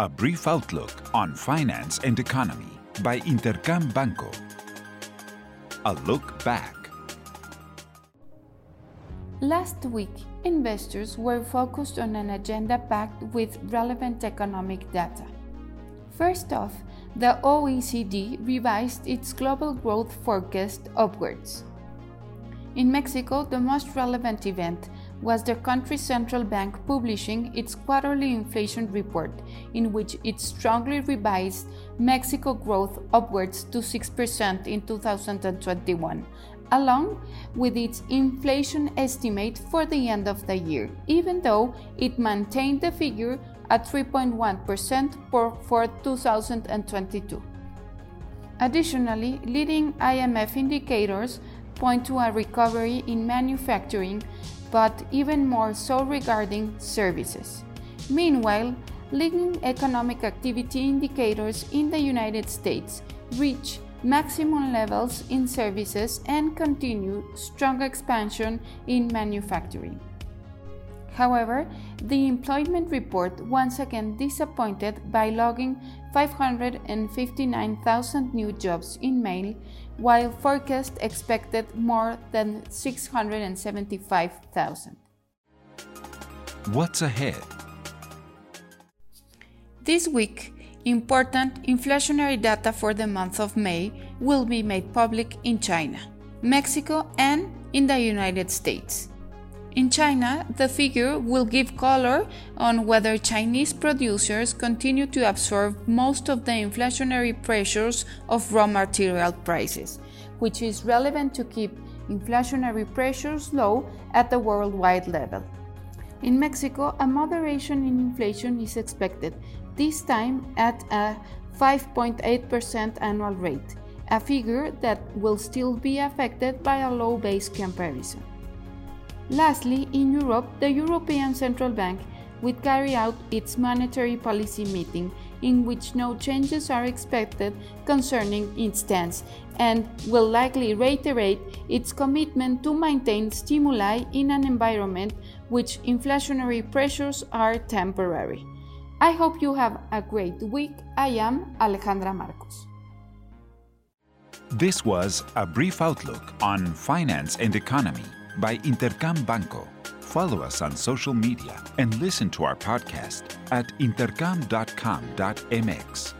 A brief outlook on finance and economy by Intercam Banco. A look back. Last week, investors were focused on an agenda packed with relevant economic data. First off, the OECD revised its global growth forecast upwards. In Mexico, the most relevant event was the country's central bank publishing its quarterly inflation report, in which it strongly revised Mexico growth upwards to 6% in 2021, along with its inflation estimate for the end of the year, even though it maintained the figure at 3.1% for, for 2022. Additionally, leading IMEF indicators point to a recovery in manufacturing but even more so regarding services. Meanwhile, leading economic activity indicators in the United States reach maximum levels in services and continue strong expansion in manufacturing. However, the employment report once again disappointed by logging 559,000 new jobs in May, while forecast expected more than 675,000. What's ahead? This week, important inflationary data for the month of May will be made public in China, Mexico, and in the United States. In China, the figure will give color on whether Chinese producers continue to absorb most of the inflationary pressures of raw material prices, which is relevant to keep inflationary pressures low at the worldwide level. In Mexico, a moderation in inflation is expected, this time at a 5.8% annual rate, a figure that will still be affected by a low base comparison. Lastly, in Europe, the European Central Bank will carry out its monetary policy meeting, in which no changes are expected concerning its stance, and will likely reiterate its commitment to maintain stimuli in an environment which inflationary pressures are temporary. I hope you have a great week. I am Alejandra Marcos. This was a brief outlook on finance and economy by Intercam Banco. Follow us on social media and listen to our podcast at intercam.com.mx.